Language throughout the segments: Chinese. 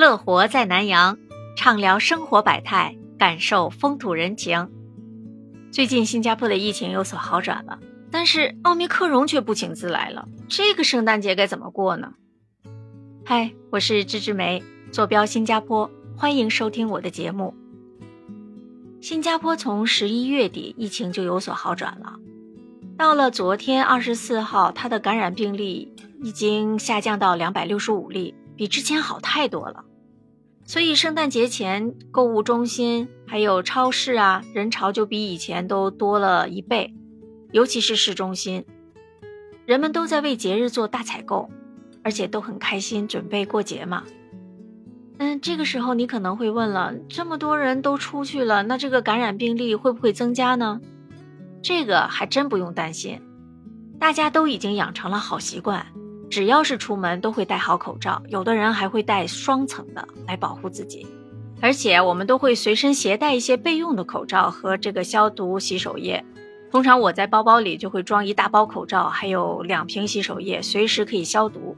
乐活在南洋，畅聊生活百态，感受风土人情。最近新加坡的疫情有所好转了，但是奥密克戎却不请自来了。这个圣诞节该怎么过呢？嗨，我是芝芝梅，坐标新加坡，欢迎收听我的节目。新加坡从十一月底疫情就有所好转了，到了昨天二十四号，它的感染病例已经下降到两百六十五例，比之前好太多了。所以圣诞节前，购物中心还有超市啊，人潮就比以前都多了一倍，尤其是市中心，人们都在为节日做大采购，而且都很开心，准备过节嘛。嗯，这个时候你可能会问了，这么多人都出去了，那这个感染病例会不会增加呢？这个还真不用担心，大家都已经养成了好习惯。只要是出门都会戴好口罩，有的人还会戴双层的来保护自己，而且我们都会随身携带一些备用的口罩和这个消毒洗手液。通常我在包包里就会装一大包口罩，还有两瓶洗手液，随时可以消毒。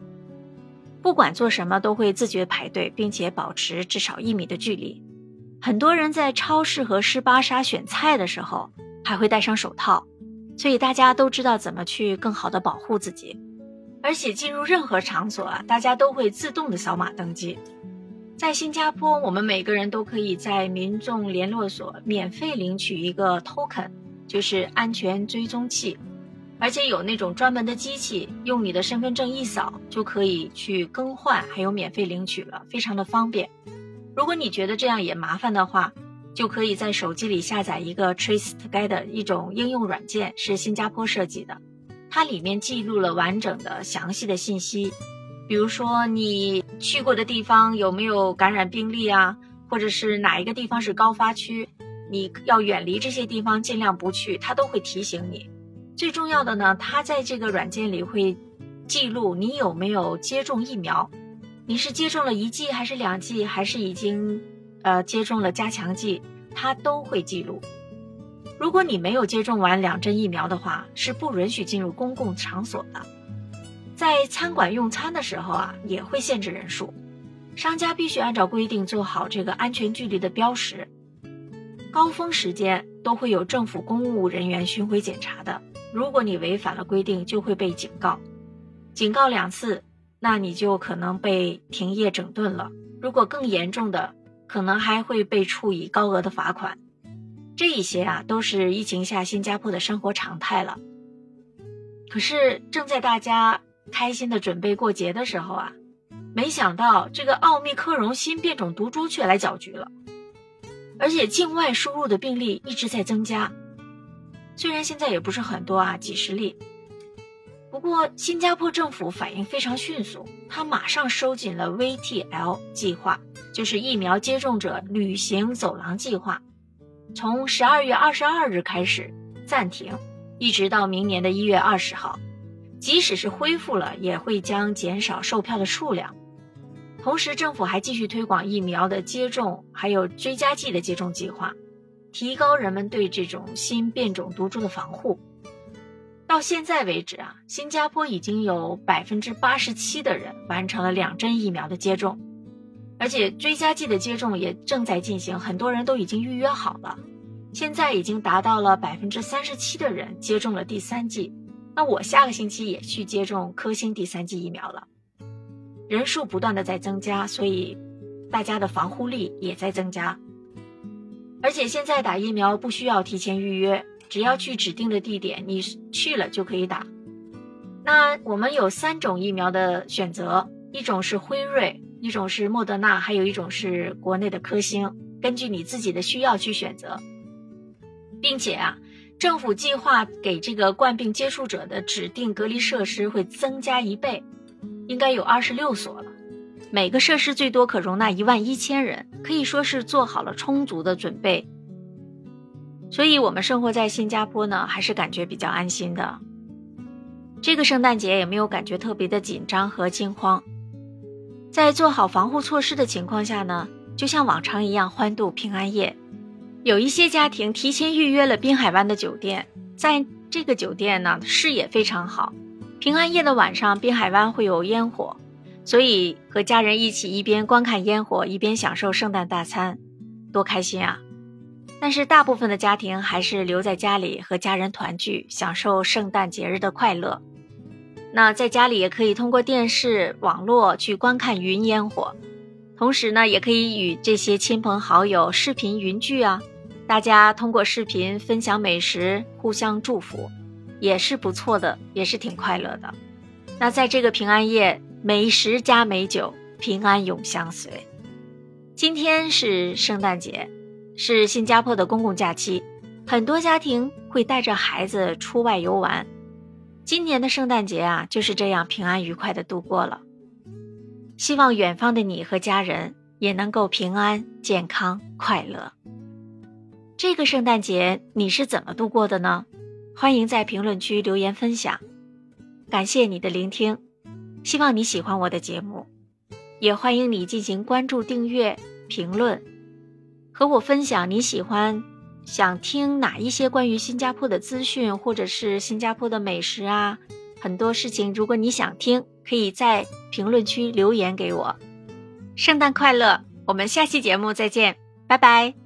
不管做什么都会自觉排队，并且保持至少一米的距离。很多人在超市和湿巴沙选菜的时候还会戴上手套，所以大家都知道怎么去更好的保护自己。而且进入任何场所啊，大家都会自动的扫码登记。在新加坡，我们每个人都可以在民众联络所免费领取一个 token，就是安全追踪器，而且有那种专门的机器，用你的身份证一扫就可以去更换，还有免费领取了，非常的方便。如果你觉得这样也麻烦的话，就可以在手机里下载一个 Trace Together 一种应用软件，是新加坡设计的。它里面记录了完整的、详细的信息，比如说你去过的地方有没有感染病例啊，或者是哪一个地方是高发区，你要远离这些地方，尽量不去，它都会提醒你。最重要的呢，它在这个软件里会记录你有没有接种疫苗，你是接种了一剂还是两剂，还是已经呃接种了加强剂，它都会记录。如果你没有接种完两针疫苗的话，是不允许进入公共场所的。在餐馆用餐的时候啊，也会限制人数，商家必须按照规定做好这个安全距离的标识。高峰时间都会有政府公务人员巡回检查的，如果你违反了规定，就会被警告，警告两次，那你就可能被停业整顿了。如果更严重的，可能还会被处以高额的罚款。这一些啊，都是疫情下新加坡的生活常态了。可是，正在大家开心的准备过节的时候啊，没想到这个奥密克戎新变种毒株却来搅局了，而且境外输入的病例一直在增加。虽然现在也不是很多啊，几十例，不过新加坡政府反应非常迅速，他马上收紧了 VTL 计划，就是疫苗接种者旅行走廊计划。从十二月二十二日开始暂停，一直到明年的一月二十号。即使是恢复了，也会将减少售票的数量。同时，政府还继续推广疫苗的接种，还有追加剂的接种计划，提高人们对这种新变种毒株的防护。到现在为止啊，新加坡已经有百分之八十七的人完成了两针疫苗的接种。而且追加剂的接种也正在进行，很多人都已经预约好了。现在已经达到了百分之三十七的人接种了第三剂。那我下个星期也去接种科兴第三剂疫苗了。人数不断的在增加，所以大家的防护力也在增加。而且现在打疫苗不需要提前预约，只要去指定的地点，你去了就可以打。那我们有三种疫苗的选择，一种是辉瑞。一种是莫德纳，还有一种是国内的科兴，根据你自己的需要去选择，并且啊，政府计划给这个冠病接触者的指定隔离设施会增加一倍，应该有二十六所了，每个设施最多可容纳一万一千人，可以说是做好了充足的准备，所以我们生活在新加坡呢，还是感觉比较安心的，这个圣诞节也没有感觉特别的紧张和惊慌。在做好防护措施的情况下呢，就像往常一样欢度平安夜。有一些家庭提前预约了滨海湾的酒店，在这个酒店呢，视野非常好。平安夜的晚上，滨海湾会有烟火，所以和家人一起一边观看烟火，一边享受圣诞大餐，多开心啊！但是大部分的家庭还是留在家里和家人团聚，享受圣诞节日的快乐。那在家里也可以通过电视、网络去观看云烟火，同时呢，也可以与这些亲朋好友视频云聚啊，大家通过视频分享美食，互相祝福，也是不错的，也是挺快乐的。那在这个平安夜。美食加美酒，平安永相随。今天是圣诞节，是新加坡的公共假期，很多家庭会带着孩子出外游玩。今年的圣诞节啊，就是这样平安愉快的度过了。希望远方的你和家人也能够平安、健康、快乐。这个圣诞节你是怎么度过的呢？欢迎在评论区留言分享。感谢你的聆听。希望你喜欢我的节目，也欢迎你进行关注、订阅、评论，和我分享你喜欢、想听哪一些关于新加坡的资讯，或者是新加坡的美食啊，很多事情，如果你想听，可以在评论区留言给我。圣诞快乐！我们下期节目再见，拜拜。